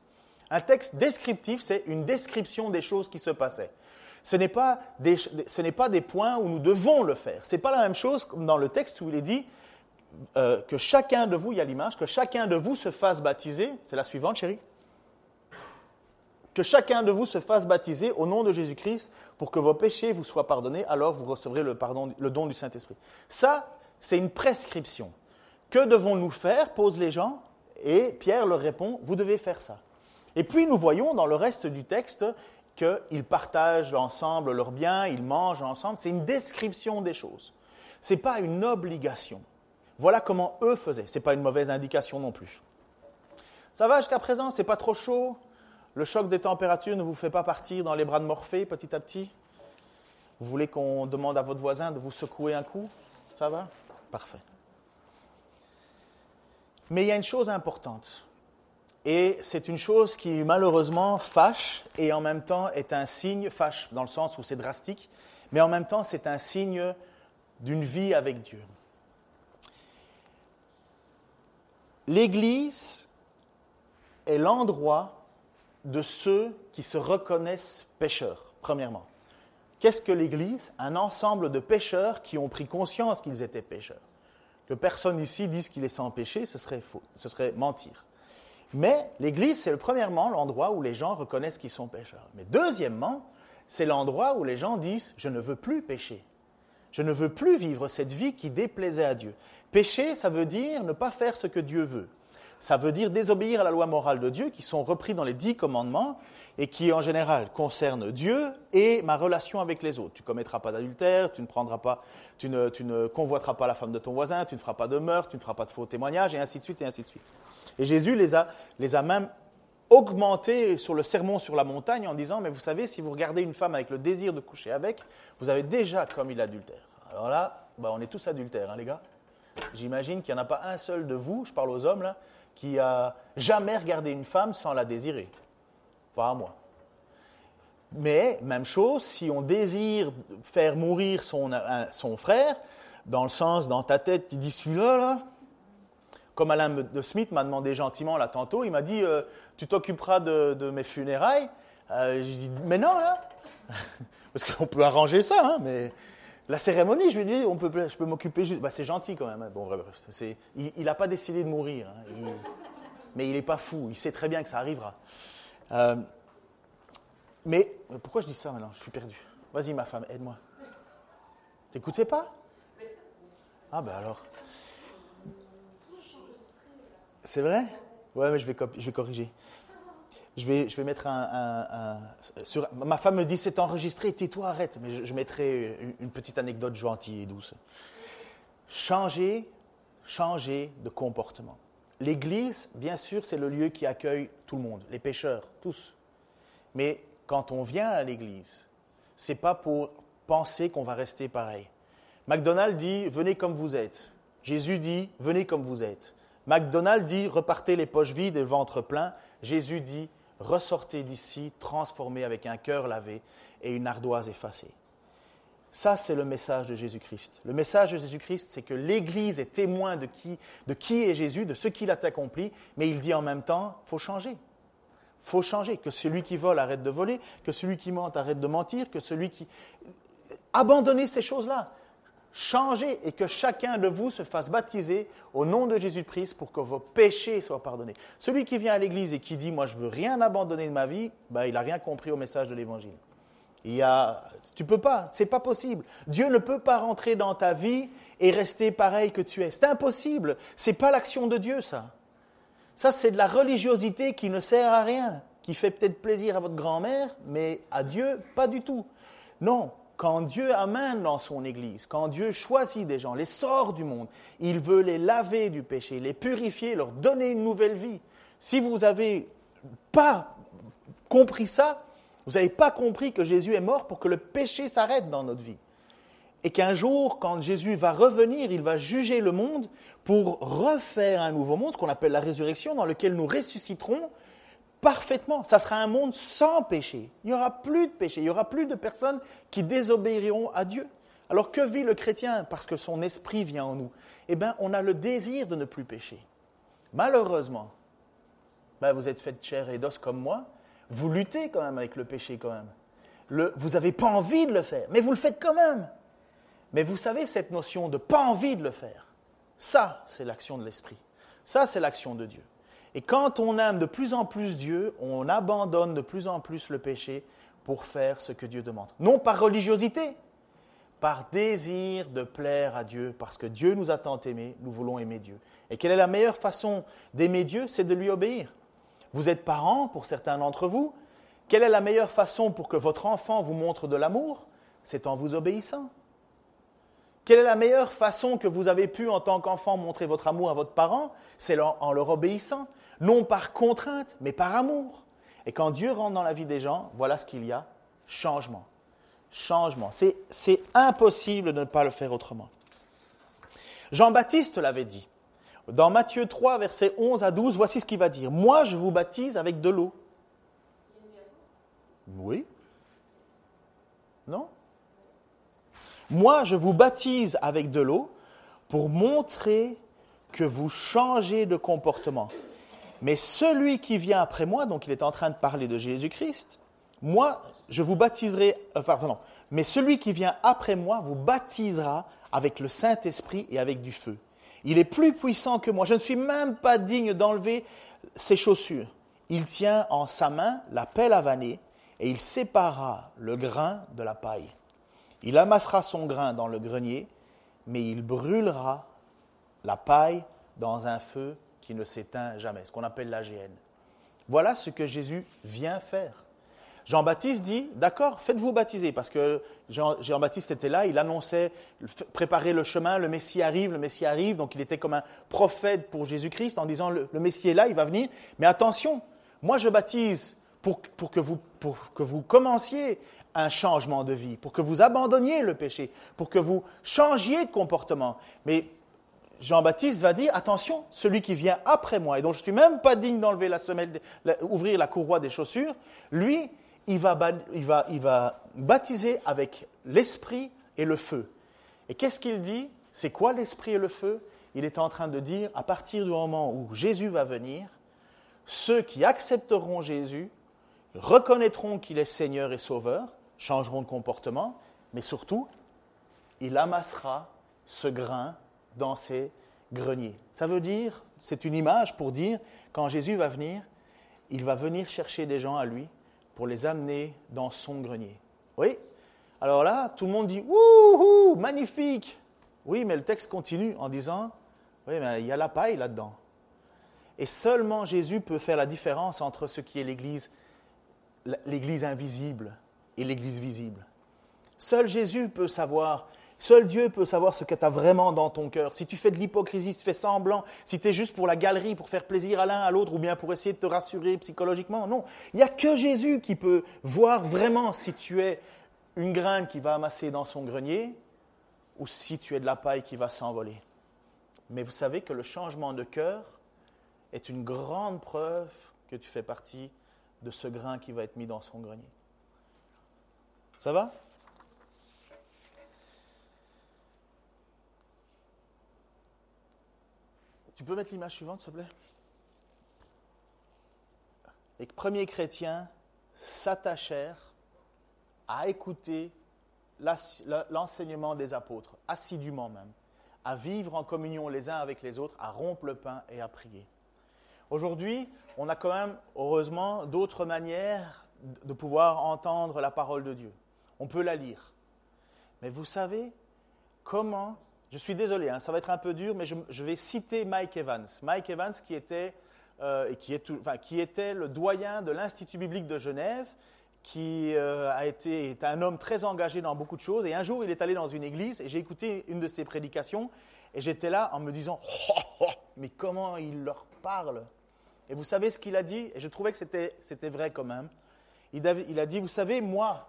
Un texte descriptif, c'est une description des choses qui se passaient ce n'est pas, des, points où nous devons le faire. Ce n'est pas la même chose comme dans le texte où il est dit euh, que chacun de vous, il y a l'image, que chacun de vous se fasse baptiser. C'est la suivante, chérie. que chacun de vous se fasse baptiser au nom de Jésus-Christ pour que vos péchés vous soient pardonnés, alors vous recevrez le, pardon, le don du Saint-Esprit. Ça, c'est une prescription. Que devons-nous faire? posent les gens, et Pierre leur répond, vous devez faire ça. Et puis nous voyons dans le reste du texte qu'ils partagent ensemble leurs biens, ils mangent ensemble. C'est une description des choses. Ce n'est pas une obligation. Voilà comment eux faisaient. Ce n'est pas une mauvaise indication non plus. Ça va jusqu'à présent? C'est pas trop chaud? Le choc des températures ne vous fait pas partir dans les bras de Morphée petit à petit? Vous voulez qu'on demande à votre voisin de vous secouer un coup? Ça va? Parfait. Mais il y a une chose importante. Et c'est une chose qui malheureusement fâche et en même temps est un signe, fâche dans le sens où c'est drastique, mais en même temps c'est un signe d'une vie avec Dieu. L'Église est l'endroit de ceux qui se reconnaissent pécheurs, premièrement. Qu'est-ce que l'Église? Un ensemble de pécheurs qui ont pris conscience qu'ils étaient pécheurs. Que personne ici dise qu'il est sans péché, ce serait faux, ce serait mentir. Mais l'Église, c'est premièrement l'endroit où les gens reconnaissent qu'ils sont pécheurs. Mais deuxièmement, c'est l'endroit où les gens disent Je ne veux plus pécher. Je ne veux plus vivre cette vie qui déplaisait à Dieu. Pécher, ça veut dire ne pas faire ce que Dieu veut. Ça veut dire désobéir à la loi morale de Dieu qui sont repris dans les dix commandements et qui en général concernent Dieu et ma relation avec les autres. Tu ne commettras pas d'adultère, tu ne prendras pas, tu ne, convoiteras pas la femme de ton voisin, tu ne feras pas de meurtre, tu ne feras pas de faux témoignages et ainsi de suite et ainsi de suite. Et Jésus les a, les a même augmentés sur le sermon sur la montagne en disant, mais vous savez, si vous regardez une femme avec le désir de coucher avec, vous avez déjà commis l'adultère. Alors là, bah, on est tous adultères, hein, les gars. J'imagine qu'il n'y en a pas un seul de vous, je parle aux hommes là, qui a jamais regardé une femme sans la désirer. Pas à moi. Mais, même chose, si on désire faire mourir son, frère, dans le sens, dans ta tête, tu dis celui-là, là, comme Alain de Smith m'a demandé gentiment là tantôt, il m'a dit euh, Tu t'occuperas de, mes funérailles euh, J'ai dit Mais non, là [LAUGHS] Parce qu'on peut arranger ça, hein, mais la cérémonie, je lui ai dit, on je peux m'occuper juste. Bah, c'est gentil quand même. Hein. Bon, bref, il n'a pas décidé de mourir. Hein. mais il n'est pas fou. Il sait très bien que ça arrivera. Euh, mais pourquoi je dis ça maintenant? Je suis perdu. Vas-y, ma femme, aide-moi. T'écoutais pas? Ah, ben alors. C'est vrai? Ouais, mais je vais corriger je vais, je vais mettre un, sur, ma femme me dit c'est enregistré, tais-toi, arrête. Mais je, mettrai une, petite anecdote gentille et douce. Changer, changer de comportement. L'Église, bien sûr, c'est le lieu qui accueille tout le monde, les pécheurs, tous. Mais quand on vient à l'Église, c'est pas pour penser qu'on va rester pareil. McDonald dit venez comme vous êtes. Jésus dit venez comme vous êtes. McDonald dit repartez les poches vides et le ventre plein. Jésus dit ressortez d'ici transformés avec un cœur lavé et une ardoise effacée. Ça, c'est le message de Jésus-Christ. Le message de Jésus-Christ, c'est que l'Église est témoin de qui, est Jésus, de ce qu'il a accompli, mais il dit en même temps, faut changer. Faut changer, que celui qui vole arrête de voler, que celui qui mente arrête de mentir, que celui qui... Abandonnez ces choses-là changez et que chacun de vous se fasse baptiser au nom de Jésus-Christ pour que vos péchés soient pardonnés. Celui qui vient à l'église et qui dit moi je veux rien abandonner de ma vie, ben, il n'a rien compris au message de l'évangile. Il y a, tu peux pas, c'est pas possible. Dieu ne peut pas rentrer dans ta vie et rester pareil que tu es. C'est impossible. C'est pas l'action de Dieu ça. Ça c'est de la religiosité qui ne sert à rien, qui fait peut-être plaisir à votre grand-mère, mais à Dieu pas du tout. Non, quand Dieu amène dans son Église, quand Dieu choisit des gens, les sort du monde, il veut les laver du péché, les purifier, leur donner une nouvelle vie. Si vous n'avez pas compris ça, vous n'avez pas compris que Jésus est mort pour que le péché s'arrête dans notre vie. Et qu'un jour, quand Jésus va revenir, il va juger le monde pour refaire un nouveau monde, qu'on appelle la résurrection, dans lequel nous ressusciterons parfaitement. Ça sera un monde sans péché. Il n'y aura plus de péché. Il n'y aura plus de personnes qui désobéiront à Dieu. Alors que vit le chrétien parce que son esprit vient en nous? Eh bien, on a le désir de ne plus pécher. Malheureusement, ben, vous êtes fait de chair et d'os comme moi, vous luttez quand même avec le péché quand même. vous n'avez pas envie de le faire, mais vous le faites quand même. Mais vous savez, cette notion de pas envie de le faire, ça, c'est l'action de l'esprit. Ça, c'est l'action de Dieu. Et quand on aime de plus en plus Dieu, on abandonne de plus en plus le péché pour faire ce que Dieu demande. Non par religiosité, par désir de plaire à Dieu, parce que Dieu nous a tant aimés, nous voulons aimer Dieu. Et quelle est la meilleure façon d'aimer Dieu C'est de lui obéir. Vous êtes parents, pour certains d'entre vous. Quelle est la meilleure façon pour que votre enfant vous montre de l'amour? C'est en vous obéissant. Quelle est la meilleure façon que vous avez pu, en tant qu'enfant, montrer votre amour à votre parent? C'est en leur obéissant. Non par contrainte, mais par amour. Et quand Dieu rentre dans la vie des gens, voilà ce qu'il y a changement. Changement. C'est impossible de ne pas le faire autrement. Jean-Baptiste l'avait dit. Dans Matthieu 3, versets 11 à 12, voici ce qu'il va dire. Moi, je vous baptise avec de l'eau. Oui. Non Moi, je vous baptise avec de l'eau pour montrer que vous changez de comportement. Mais celui qui vient après moi, donc il est en train de parler de Jésus-Christ, moi, je vous baptiserai, euh, pardon, mais celui qui vient après moi vous baptisera avec le Saint-Esprit et avec du feu. Il est plus puissant que moi. Je ne suis même pas digne d'enlever ses chaussures. Il tient en sa main la pelle à vanner et il séparera le grain de la paille. Il amassera son grain dans le grenier, mais il brûlera la paille dans un feu qui ne s'éteint jamais, ce qu'on appelle l'AGN. Voilà ce que Jésus vient faire. Jean-Baptiste dit, d'accord, faites-vous baptiser, parce que Jean-Baptiste était là, il annonçait, préparer le chemin, le Messie arrive, le Messie arrive, donc il était comme un prophète pour Jésus-Christ en disant, le, Messie est là, il va venir, mais attention, moi je baptise pour, que vous, pour que vous commenciez un changement de vie, pour que vous abandonniez le péché, pour que vous changiez de comportement. Mais Jean-Baptiste va dire, attention, celui qui vient après moi, et dont je ne suis même pas digne d'enlever la semelle, ouvrir la courroie des chaussures, lui, il va, il va, il va baptiser avec l'esprit et le feu. Et qu'est-ce qu'il dit? C'est quoi l'esprit et le feu? Il est en train de dire, à partir du moment où Jésus va venir, ceux qui accepteront Jésus reconnaîtront qu'il est Seigneur et Sauveur, changeront de comportement, mais surtout, il amassera ce grain dans ses greniers. Ça veut dire, c'est une image pour dire, quand Jésus va venir, il va venir chercher des gens à lui pour les amener dans son grenier. Oui Alors là, tout le monde dit Wouhou, magnifique Oui, mais le texte continue en disant Oui, mais il y a la paille là-dedans. Et seulement Jésus peut faire la différence entre ce qui est l'Église, l'Église invisible et l'Église visible. Seul Jésus peut savoir Seul Dieu peut savoir ce que tu as vraiment dans ton cœur. Si tu fais de l'hypocrisie, si tu fais semblant, si tu es juste pour la galerie, pour faire plaisir à l'un, à l'autre, ou bien pour essayer de te rassurer psychologiquement, non. Il n'y a que Jésus qui peut voir vraiment si tu es une graine qui va amasser dans son grenier ou si tu es de la paille qui va s'envoler. Mais vous savez que le changement de cœur est une grande preuve que tu fais partie de ce grain qui va être mis dans son grenier. Ça va? Tu peux mettre l'image suivante, s'il te plaît? Les premiers chrétiens s'attachèrent à écouter l'enseignement des apôtres, assidûment même, à vivre en communion les uns avec les autres, à rompre le pain et à prier. Aujourd'hui, on a quand même, heureusement, d'autres manières de pouvoir entendre la parole de Dieu. On peut la lire. Mais vous savez comment je suis désolé, hein, ça va être un peu dur, mais je, vais citer Mike Evans. Mike Evans qui était, euh, qui, est qui était le doyen de l'Institut biblique de Genève, qui euh, a été, est un homme très engagé dans beaucoup de choses. Et un jour, il est allé dans une église et j'ai écouté une de ses prédications et j'étais là en me disant, [LAUGHS] oh, oh, mais comment il leur parle? Et vous savez ce qu'il a dit? Et je trouvais que c'était vrai quand même. Il il a dit, vous savez, moi,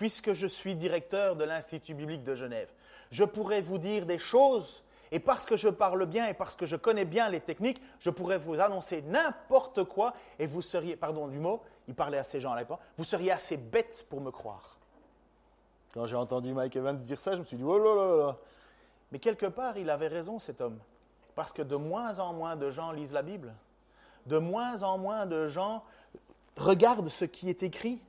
puisque je suis directeur de l'Institut biblique de Genève, je pourrais vous dire des choses, et parce que je parle bien et parce que je connais bien les techniques, je pourrais vous annoncer n'importe quoi, et vous seriez, pardon du mot, il parlait à ces gens à l'époque, vous seriez assez bête pour me croire. Quand j'ai entendu Mike Evans dire ça, je me suis dit, oh là là là. Mais quelque part, il avait raison, cet homme. Parce que de moins en moins de gens lisent la Bible. De moins en moins de gens regardent ce qui est écrit.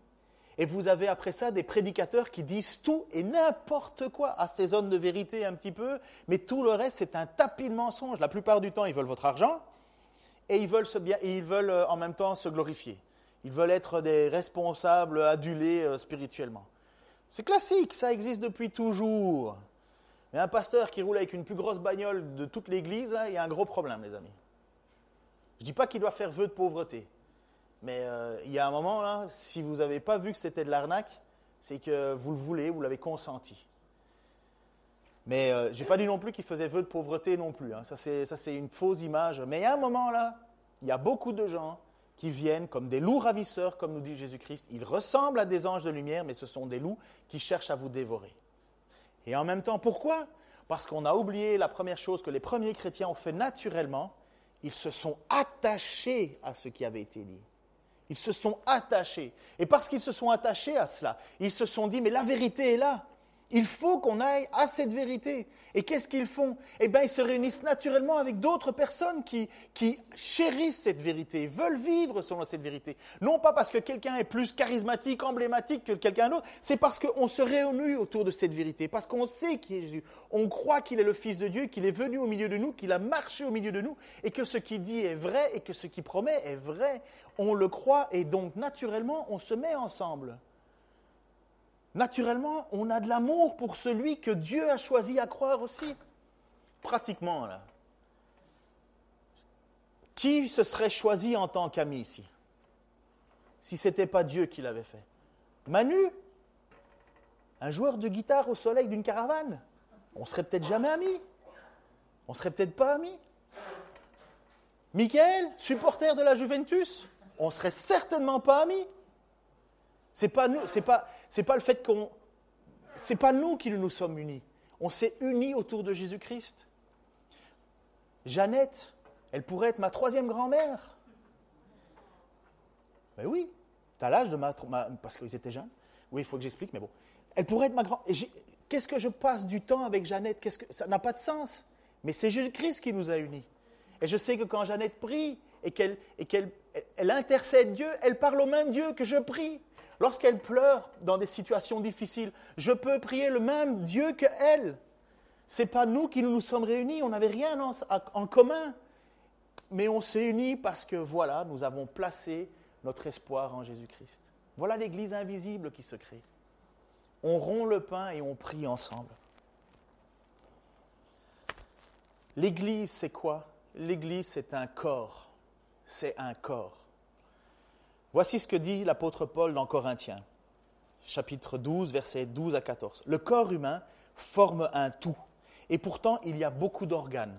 Et vous avez après ça des prédicateurs qui disent tout et n'importe quoi, assaisonnent de vérité un petit peu, mais tout le reste, c'est un tapis de mensonges. La plupart du temps, ils veulent votre argent et ils veulent, se bien, et ils veulent euh, en même temps se glorifier. Ils veulent être des responsables adulés euh, spirituellement. C'est classique, ça existe depuis toujours. Mais un pasteur qui roule avec une plus grosse bagnole de toute l'église, hein, il y a un gros problème, les amis. Je ne dis pas qu'il doit faire vœu de pauvreté. Mais euh, il y a un moment, là, si vous n'avez pas vu que c'était de l'arnaque, c'est que vous le voulez, vous l'avez consenti. Mais euh, je n'ai pas dit non plus qu'il faisait vœu de pauvreté non plus. Hein. Ça, c'est une fausse image. Mais il y a un moment, là, il y a beaucoup de gens qui viennent comme des loups ravisseurs, comme nous dit Jésus-Christ. Ils ressemblent à des anges de lumière, mais ce sont des loups qui cherchent à vous dévorer. Et en même temps, pourquoi? Parce qu'on a oublié la première chose que les premiers chrétiens ont fait naturellement. Ils se sont attachés à ce qui avait été dit. Ils se sont attachés. Et parce qu'ils se sont attachés à cela, ils se sont dit, mais la vérité est là. Il faut qu'on aille à cette vérité. Et qu'est-ce qu'ils font? Eh bien, ils se réunissent naturellement avec d'autres personnes qui, chérissent cette vérité, veulent vivre selon cette vérité. Non pas parce que quelqu'un est plus charismatique, emblématique que quelqu'un d'autre, c'est parce qu'on se réunit autour de cette vérité, parce qu'on sait qui est Jésus. On croit qu'il est le Fils de Dieu, qu'il est venu au milieu de nous, qu'il a marché au milieu de nous, et que ce qu'il dit est vrai, et que ce qu'il promet est vrai. On le croit, et donc naturellement, on se met ensemble naturellement, on a de l'amour pour celui que Dieu a choisi à croire aussi. Pratiquement, là. Qui se serait choisi en tant qu'ami ici Si ce n'était pas Dieu qui l'avait fait? Manu Un joueur de guitare au soleil d'une caravane On serait peut-être jamais amis. On serait peut-être pas amis. Michael, supporter de la Juventus On serait certainement pas amis. C'est pas nous, pas, pas le fait qu'on, c'est pas nous qui nous sommes unis. On s'est unis autour de Jésus-Christ. Jeannette, elle pourrait être ma troisième grand-mère. Ben oui, tu as l'âge de ma, parce qu'ils étaient jeunes. Oui, il faut que j'explique, mais bon. Elle pourrait être ma grand. Qu'est-ce que je passe du temps avec Jeannette? Qu'est-ce que ça n'a pas de sens. Mais c'est Jésus-Christ qui nous a unis. Et je sais que quand Jeannette prie et qu'elle intercède Dieu, elle parle au même Dieu que je prie. Lorsqu'elle pleure dans des situations difficiles, je peux prier le même Dieu que elle. C'est pas nous qui nous, sommes réunis, on n'avait rien en, en, commun, mais on s'est unis parce que voilà, nous avons placé notre espoir en Jésus-Christ. Voilà l'Église invisible qui se crée. On rompt le pain et on prie ensemble. L'Église, c'est quoi? L'Église, c'est un corps. C'est un corps. Voici ce que dit l'apôtre Paul dans Corinthiens, chapitre 12, versets 12 à 14. Le corps humain forme un tout, et pourtant il y a beaucoup d'organes.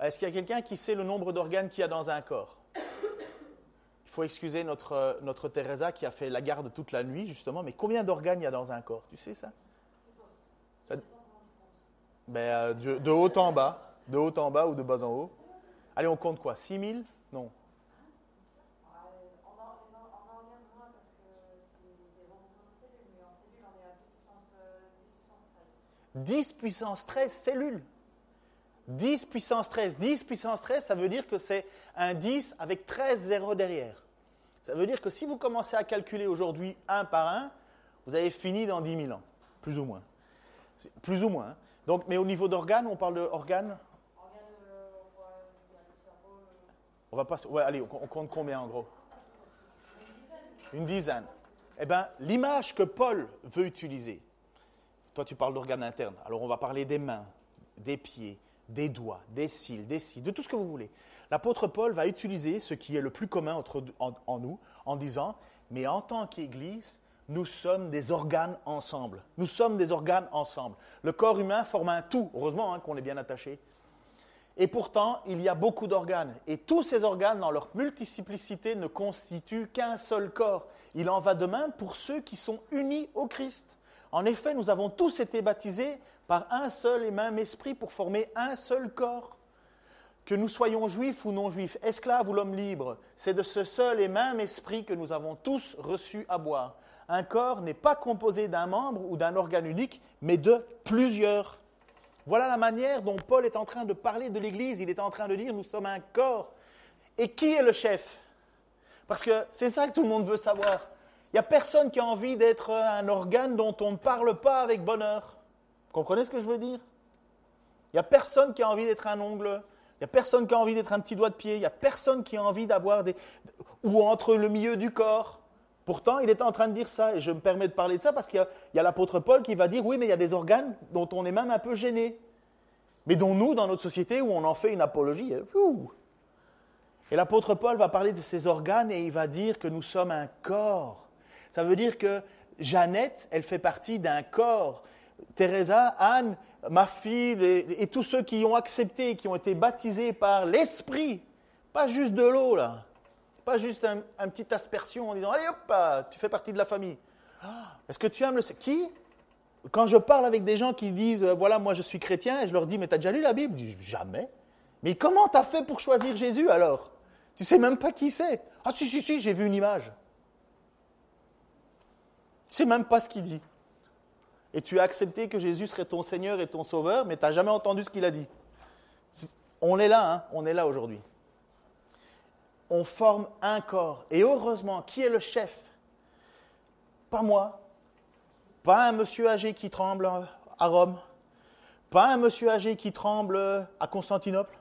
Est-ce qu'il y a quelqu'un qui sait le nombre d'organes qu'il y a dans un corps? Il faut excuser notre, notre Teresa qui a fait la garde toute la nuit, justement, mais combien d'organes il y a dans un corps? Tu sais ça, ben, euh, de, haut en bas, de haut en bas ou de bas en haut. Allez, on compte quoi? 6 000 Non, 10 puissance 13 cellules. 10 puissance 13. 10 puissance 13, ça veut dire que c'est un 10 avec 13 zéros derrière. Ça veut dire que si vous commencez à calculer aujourd'hui un par un, vous avez fini dans 10 000 ans, plus ou moins. Plus ou moins. Donc, mais au niveau d'organes, on parle d'organes On va pas. Ouais, allez, on compte combien en gros? Une dizaine. Eh bien, l'image que Paul veut utiliser, toi, tu parles d'organes internes. Alors, on va parler des mains, des pieds, des doigts, des cils, des cils, de tout ce que vous voulez. L'apôtre Paul va utiliser ce qui est le plus commun en, nous en disant, mais en tant qu'Église, nous sommes des organes ensemble. Nous sommes des organes ensemble. Le corps humain forme un tout. Heureusement hein, qu'on est bien attaché. Et pourtant, il y a beaucoup d'organes. Et tous ces organes, dans leur multiplicité, ne constituent qu'un seul corps. Il en va de même pour ceux qui sont unis au Christ. En effet, nous avons tous été baptisés par un seul et même esprit pour former un seul corps. Que nous soyons juifs ou non juifs, esclaves ou l'homme libre, c'est de ce seul et même esprit que nous avons tous reçu à boire. Un corps n'est pas composé d'un membre ou d'un organe unique, mais de plusieurs. Voilà la manière dont Paul est en train de parler de l'Église. Il est en train de dire, nous sommes un corps. Et qui est le chef? Parce que c'est ça que tout le monde veut savoir. Il n'y a personne qui a envie d'être un organe dont on ne parle pas avec bonheur. Vous comprenez ce que je veux dire? Il n'y a personne qui a envie d'être un ongle Il n'y a personne qui a envie d'être un petit doigt de pied. Il n'y a personne qui a envie d'avoir des... ou entre le milieu du corps. Pourtant, il était en train de dire ça, et je me permets de parler de ça parce qu'il y a, l'apôtre Paul qui va dire, oui, mais il y a des organes dont on est même un peu gêné, mais dont nous, dans notre société, où on en fait une apologie, euh, et l'apôtre Paul va parler de ces organes et il va dire que nous sommes un corps. Ça veut dire que Jeannette, elle fait partie d'un corps. Teresa, Anne, ma fille et, tous ceux qui ont accepté, qui ont été baptisés par l'Esprit, pas juste de l'eau là, pas juste un, petit aspersion en disant allez hop, tu fais partie de la famille. Ah, est-ce que tu aimes le qui? Quand je parle avec des gens qui disent voilà moi je suis chrétien et je leur dis mais tu as déjà lu la Bible? Jamais. Mais comment tu as fait pour choisir Jésus alors? Tu sais même pas qui c'est. Ah si si si j'ai vu une image. Tu sais même pas ce qu'il dit et tu as accepté que Jésus serait ton Seigneur et ton Sauveur, mais tu n'as jamais entendu ce qu'il a dit. On est là, hein, on est là aujourd'hui. On forme un corps. Et heureusement, qui est le chef? Pas moi, pas un monsieur âgé qui tremble à Rome, pas un monsieur âgé qui tremble à Constantinople.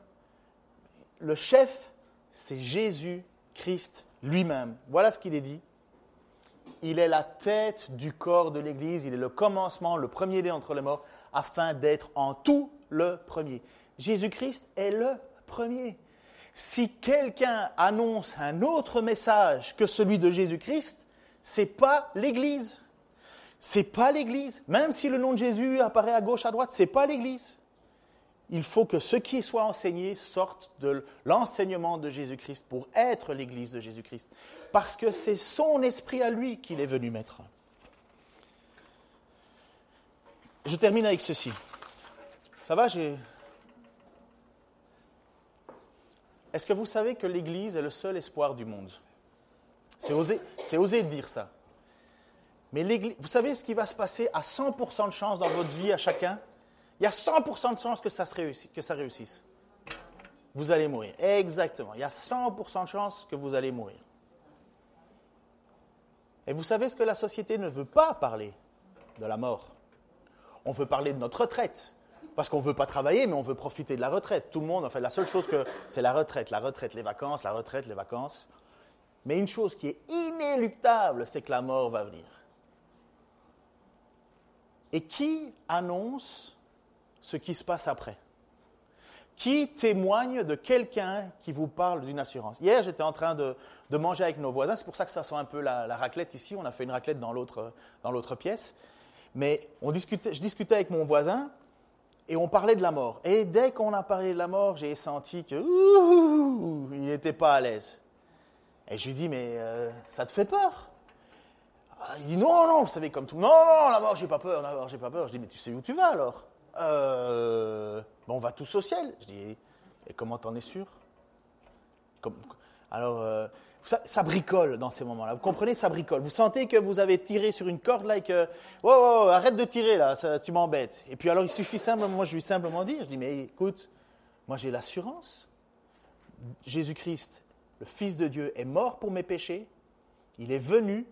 Le chef, c'est Jésus-Christ lui-même. Voilà ce qu'il est dit il est la tête du corps de l'Église, il est le commencement, le premier-né entre les morts, afin d'être en tout le premier. Jésus-Christ est le premier. Si quelqu'un annonce un autre message que celui de Jésus-Christ, c'est pas l'Église. C'est pas l'Église. Même si le nom de Jésus apparaît à gauche, à droite, c'est pas l'Église il faut que ce qui soit enseigné sorte de l'enseignement de Jésus-Christ pour être l'Église de Jésus-Christ. Parce que c'est son esprit à lui qu'il est venu mettre. Je termine avec ceci. Ça va Est-ce que vous savez que l'Église est le seul espoir du monde? C'est osé, osé de dire ça. Mais vous savez ce qui va se passer à 100% de chance dans votre vie à chacun? Il y a 100% de chances que ça, ça réussisse. Vous allez mourir. Exactement. Il y a 100% de chances que vous allez mourir. Et vous savez ce que la société ne veut pas parler de la mort? On veut parler de notre retraite. Parce qu'on ne veut pas travailler, mais on veut profiter de la retraite. Tout le monde, en fait, la seule chose que c'est la retraite, la retraite, les vacances, la retraite, les vacances. Mais une chose qui est inéluctable, c'est que la mort va venir. Et qui annonce ce qui se passe après Qui témoigne de quelqu'un qui vous parle d'une assurance? Hier, j'étais en train de, manger avec nos voisins, c'est pour ça que ça sent un peu la, raclette ici, on a fait une raclette dans l'autre, pièce, mais on discutait, je discutais avec mon voisin et on parlait de la mort. Et dès qu'on a parlé de la mort, j'ai senti que il n'était pas à l'aise. Et je lui dis, mais euh, ça te fait peur? Il dit, non, non, vous savez, comme tout. Non, non, la mort, j'ai pas peur, la mort, j'ai pas peur. Je dis, mais tu sais où tu vas alors? Euh, on va tous au ciel. Je dis, et comment t'en es sûr? Alors, euh, ça, bricole dans ces moments-là. Vous comprenez, ça bricole. Vous sentez que vous avez tiré sur une corde là et que, oh, oh, oh arrête de tirer là, ça, tu m'embêtes. Et puis alors, il suffit simplement, moi je lui simplement dire, je dis, mais écoute, moi j'ai l'assurance. Jésus-Christ, le Fils de Dieu, est mort pour mes péchés. Il est venu,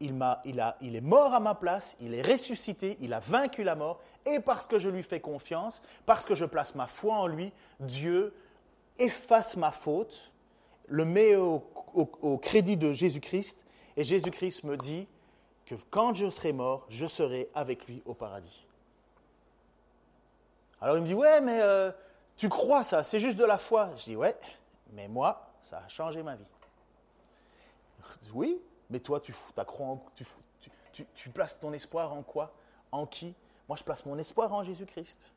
il, il, a, il est mort à ma place, il est ressuscité, il a vaincu la mort, et parce que je lui fais confiance, parce que je place ma foi en lui, Dieu efface ma faute, le met au, crédit de Jésus-Christ, et Jésus-Christ me dit que quand je serai mort, je serai avec lui au paradis. Alors il me dit, ouais, mais euh, tu crois ça, c'est juste de la foi. Je dis, ouais, mais moi, ça a changé ma vie. [LAUGHS] Oui, mais toi, tu, tu, tu, tu places ton espoir en quoi? En qui? Moi, je place mon espoir en Jésus-Christ.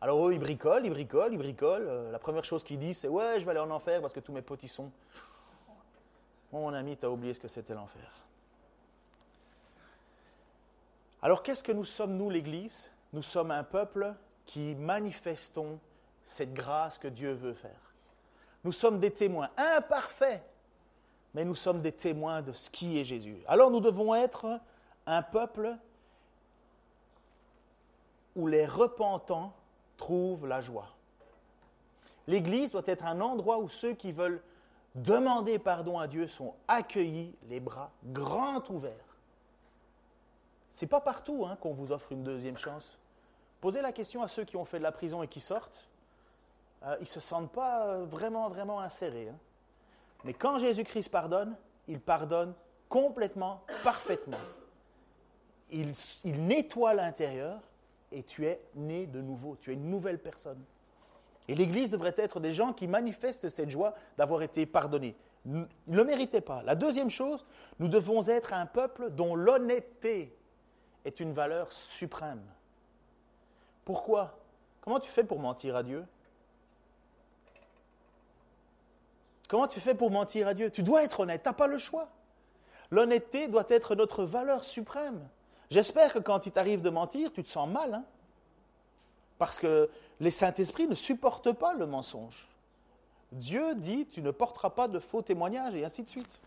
Alors eux, ils bricolent, ils bricolent, ils bricolent. Euh, la première chose qu'ils disent, c'est Ouais, je vais aller en enfer parce que tous mes potes sont. mon ami, tu as oublié ce que c'était l'enfer. Alors qu'est-ce que nous sommes, nous, l'Église? Nous sommes un peuple qui manifestons cette grâce que Dieu veut faire. Nous sommes des témoins imparfaits, mais nous sommes des témoins de ce qui est Jésus. Alors nous devons être un peuple où les repentants trouvent la joie. L'Église doit être un endroit où ceux qui veulent demander pardon à Dieu sont accueillis, les bras grands ouverts. C'est pas partout hein, qu'on vous offre une deuxième chance. Posez la question à ceux qui ont fait de la prison et qui sortent. euh, ils ne se sentent pas vraiment, vraiment insérés. Hein. Mais quand Jésus-Christ pardonne, il pardonne complètement, parfaitement. Il, nettoie l'intérieur et tu es né de nouveau, tu es une nouvelle personne. Et l'Église devrait être des gens qui manifestent cette joie d'avoir été pardonnés. Ils ne le méritaient pas. La deuxième chose, nous devons être un peuple dont l'honnêteté est une valeur suprême. Pourquoi? Comment tu fais pour mentir à Dieu? Comment tu fais pour mentir à Dieu? Tu dois être honnête, tu n'as pas le choix. L'honnêteté doit être notre valeur suprême. J'espère que quand il t'arrive de mentir, tu te sens mal. Hein Parce que les Saint-Esprits ne supportent pas le mensonge. Dieu dit, tu ne porteras pas de faux témoignages, et ainsi de suite.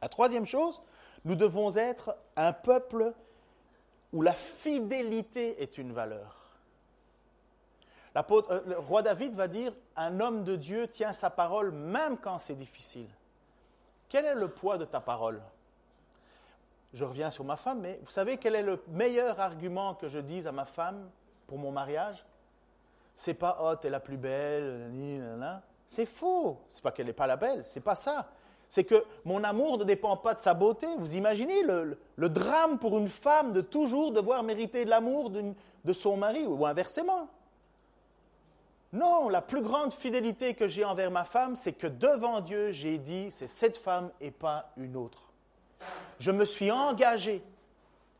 La troisième chose, nous devons être un peuple où la fidélité est une valeur. Euh, le roi David va dire, un homme de Dieu tient sa parole même quand c'est difficile. Quel est le poids de ta parole? Je reviens sur ma femme, mais vous savez quel est le meilleur argument que je dise à ma femme pour mon mariage? C'est pas oh t'es la plus belle, C'est faux. C'est pas qu'elle n'est pas la belle, c'est pas ça. C'est que mon amour ne dépend pas de sa beauté. Vous imaginez le, drame pour une femme de toujours devoir mériter de l'amour de son mari ou inversement. Non, la plus grande fidélité que j'ai envers ma femme, c'est que devant Dieu, j'ai dit, c'est cette femme et pas une autre. Je me suis engagé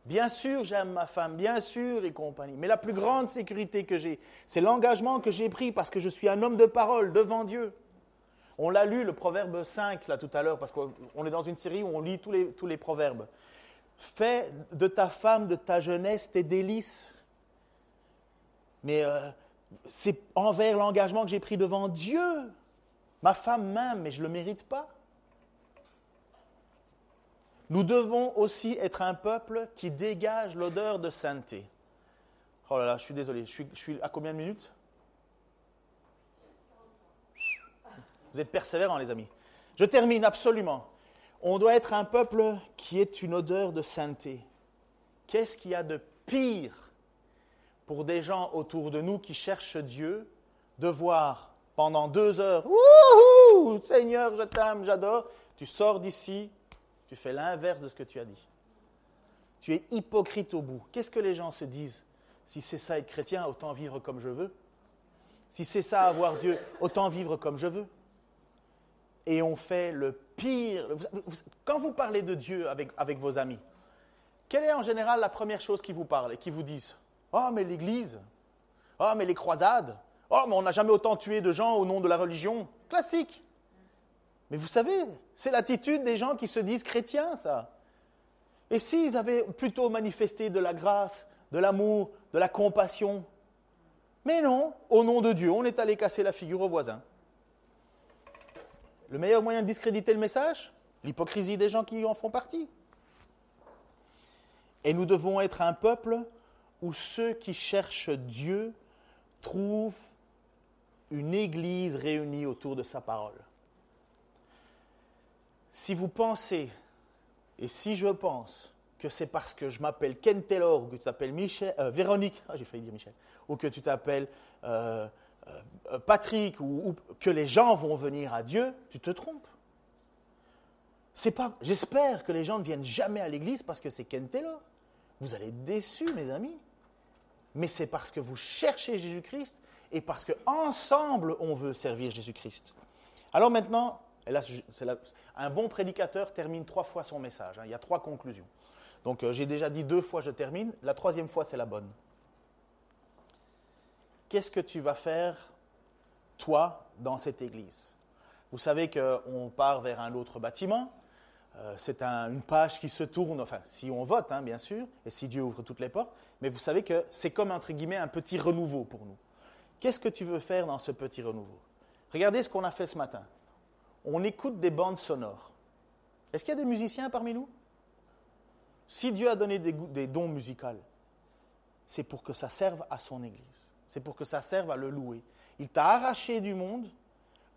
Bien sûr, j'aime ma femme, bien sûr, et compagnie. Mais la plus grande sécurité que j'ai, c'est l'engagement que j'ai pris parce que je suis un homme de parole devant Dieu. On l'a lu, le proverbe 5, là, tout à l'heure, parce qu'on est dans une série où on lit tous les, tous les proverbes. Fais de ta femme, de ta jeunesse, tes délices. Mais euh, c'est envers l'engagement que j'ai pris devant Dieu. Ma femme m'aime, mais je ne le mérite pas. Nous devons aussi être un peuple qui dégage l'odeur de sainteté. Oh là là, je suis désolé, je suis, à combien de minutes? Vous êtes persévérants, les amis. Je termine absolument. On doit être un peuple qui ait une odeur de sainteté. Qu'est-ce qu'il y a de pire pour des gens autour de nous qui cherchent Dieu de voir pendant deux heures, Wouhou, Seigneur, je t'aime, j'adore, tu sors d'ici, tu fais l'inverse de ce que tu as dit. Tu es hypocrite au bout. Qu'est-ce que les gens se disent Si c'est ça être chrétien, autant vivre comme je veux? Si c'est ça avoir Dieu, autant vivre comme je veux. Et on fait le pire. Quand vous parlez de Dieu avec, avec vos amis, quelle est en général la première chose qui vous parle et qui vous disent? Oh, mais l'Église Oh, mais les croisades Oh, mais on n'a jamais autant tué de gens au nom de la religion. Classique. Mais vous savez, c'est l'attitude des gens qui se disent chrétiens, ça. Et s'ils avaient plutôt manifesté de la grâce, de l'amour, de la compassion Mais non, au nom de Dieu, on est allé casser la figure au voisin. Le meilleur moyen de discréditer le message? L'hypocrisie des gens qui en font partie. Et nous devons être un peuple où ceux qui cherchent Dieu trouvent une église réunie autour de sa parole si vous pensez, et si je pense, que c'est parce que je m'appelle Ken Taylor, ou que tu t'appelles euh, Véronique, [LAUGHS] ah, j'ai failli dire Michel, ou que tu t'appelles euh, euh, Patrick, ou, que les gens vont venir à Dieu, tu te trompes. C'est pas, j'espère que les gens ne viennent jamais à l'église parce que c'est Ken Taylor. Vous allez être déçus, mes amis. Mais c'est parce que vous cherchez Jésus-Christ et parce qu'ensemble on veut servir Jésus-Christ. Alors maintenant, là, un bon prédicateur termine trois fois son message. Hein. il y a trois conclusions. Donc euh, j'ai déjà dit deux fois je termine. La troisième fois, c'est la bonne. Qu'est-ce que tu vas faire, toi, dans cette église? Vous savez qu'on part vers un autre bâtiment. Euh, c'est une page qui se tourne, enfin, si on vote, hein, bien sûr, et si Dieu ouvre toutes les portes. Mais vous savez que c'est comme, entre guillemets, un petit renouveau pour nous. Qu'est-ce que tu veux faire dans ce petit renouveau? Regardez ce qu'on a fait ce matin on écoute des bandes sonores. Est-ce qu'il y a des musiciens parmi nous? Si Dieu a donné des, dons musicaux, c'est pour que ça serve à son Église. C'est pour que ça serve à le louer. Il t'a arraché du monde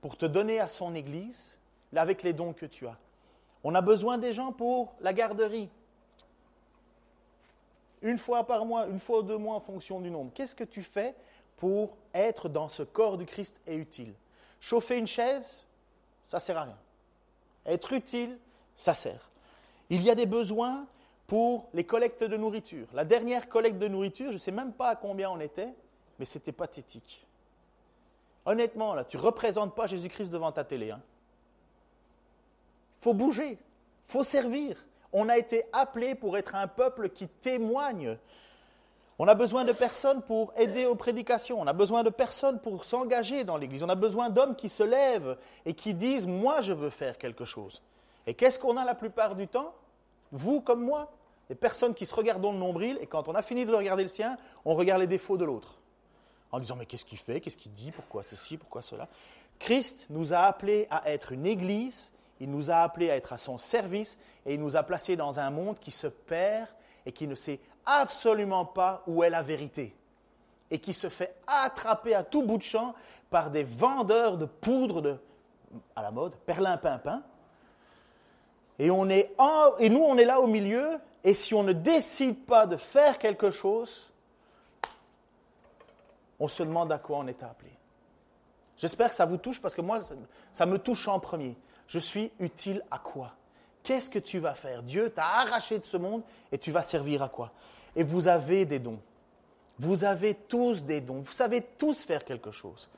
pour te donner à son Église avec les dons que tu as. On a besoin des gens pour la garderie. Une fois par mois, une fois ou deux mois en fonction du nombre. Qu'est-ce que tu fais pour être dans ce corps du Christ est utile? Chauffer une chaise, ça sert à rien. Être utile, ça sert. Il y a des besoins pour les collectes de nourriture. La dernière collecte de nourriture, je ne sais même pas à combien on était, mais c'était pathétique. Honnêtement, là, tu ne représentes pas Jésus-Christ devant ta télé. Hein. Faut bouger, faut servir. On a été appelé pour être un peuple qui témoigne. On a besoin de personnes pour aider aux prédications. On a besoin de personnes pour s'engager dans l'Église. On a besoin d'hommes qui se lèvent et qui disent, moi, je veux faire quelque chose. Et qu'est-ce qu'on a la plupart du temps? Vous comme moi Des personnes qui se regardent dans le nombril et quand on a fini de regarder le sien, on regarde les défauts de l'autre. En disant, mais qu'est-ce qu'il fait? Qu'est-ce qu'il dit? Pourquoi ceci? Pourquoi cela? Christ nous a appelés à être une Église il nous a appelés à être à son service et il nous a placés dans un monde qui se perd et qui ne sait absolument pas où est la vérité et qui se fait attraper à tout bout de champ par des vendeurs de poudre de, à la mode, perlimpinpin. Et, on est et nous, on est là au milieu, et si on ne décide pas de faire quelque chose, on se demande à quoi on est appelé. J'espère que ça vous touche parce que moi, ça me touche en premier. Je suis utile à quoi? Qu'est-ce que tu vas faire? Dieu t'a arraché de ce monde et tu vas servir à quoi? Et vous avez des dons. Vous avez tous des dons. Vous savez tous faire quelque chose.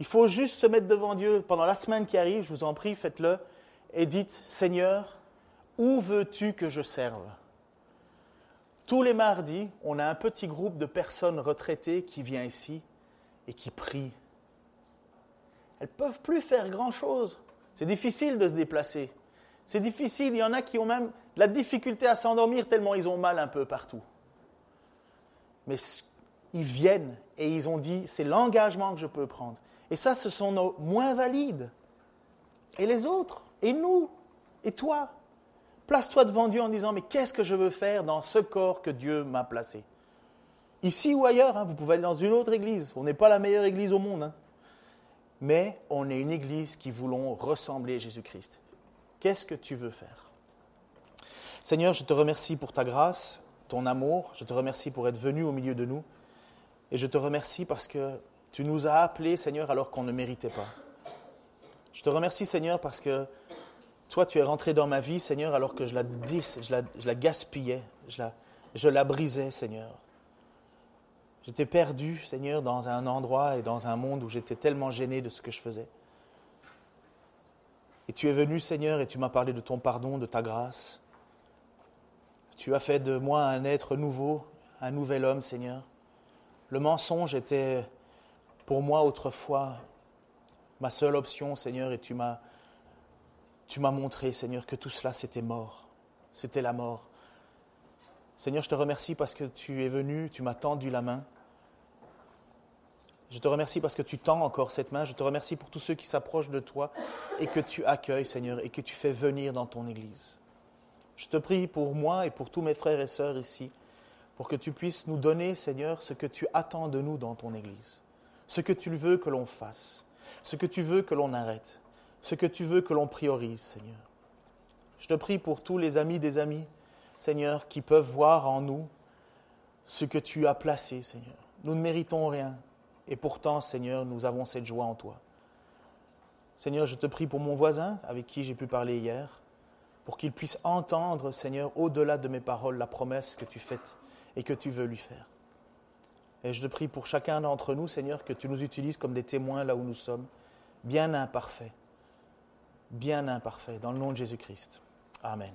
Il faut juste se mettre devant Dieu pendant la semaine qui arrive, je vous en prie, faites-le, et dites, Seigneur, où veux-tu que je serve? Tous les mardis, on a un petit groupe de personnes retraitées qui vient ici et qui prient. Elles ne peuvent plus faire grand-chose. C'est difficile de se déplacer. C'est difficile. Il y en a qui ont même la difficulté à s'endormir tellement ils ont mal un peu partout. Mais ils viennent et ils ont dit, c'est l'engagement que je peux prendre. Et ça, ce sont nos moins valides. Et les autres, et nous, et toi. Place-toi devant Dieu en disant, mais qu'est-ce que je veux faire dans ce corps que Dieu m'a placé? Ici ou ailleurs, hein, vous pouvez aller dans une autre église. On n'est pas la meilleure église au monde. Hein mais on est une église qui voulons ressembler à Jésus-Christ. Qu'est-ce que tu veux faire? Seigneur, je te remercie pour ta grâce, ton amour, je te remercie pour être venu au milieu de nous, et je te remercie parce que tu nous as appelés, Seigneur, alors qu'on ne méritait pas. Je te remercie, Seigneur, parce que toi, tu es rentré dans ma vie, Seigneur, alors que je la, la, je la gaspillais, je la, je la brisais, Seigneur. J'étais perdu, Seigneur, dans un endroit et dans un monde où j'étais tellement gêné de ce que je faisais. Et tu es venu, Seigneur, et tu m'as parlé de ton pardon, de ta grâce. Tu as fait de moi un être nouveau, un nouvel homme, Seigneur. Le mensonge était pour moi autrefois ma seule option, Seigneur, et tu m'as tu m'as montré, Seigneur, que tout cela c'était mort. C'était la mort. Seigneur, je te remercie parce que tu es venu, tu m'as tendu la main. Je te remercie parce que tu tends encore cette main. Je te remercie pour tous ceux qui s'approchent de toi et que tu accueilles, Seigneur, et que tu fais venir dans ton Église. Je te prie pour moi et pour tous mes frères et sœurs ici, pour que tu puisses nous donner, Seigneur, ce que tu attends de nous dans ton Église, ce que tu veux que l'on fasse, ce que tu veux que l'on arrête, ce que tu veux que l'on priorise, Seigneur. Je te prie pour tous les amis des amis, Seigneur, qui peuvent voir en nous ce que tu as placé, Seigneur. Nous ne méritons rien, et pourtant, Seigneur, nous avons cette joie en toi. Seigneur, je te prie pour mon voisin avec qui j'ai pu parler hier, pour qu'il puisse entendre, Seigneur, au-delà de mes paroles, la promesse que tu fais et que tu veux lui faire. Et je te prie pour chacun d'entre nous, Seigneur, que tu nous utilises comme des témoins là où nous sommes, bien imparfaits, bien imparfaits, dans le nom de Jésus-Christ. Amen.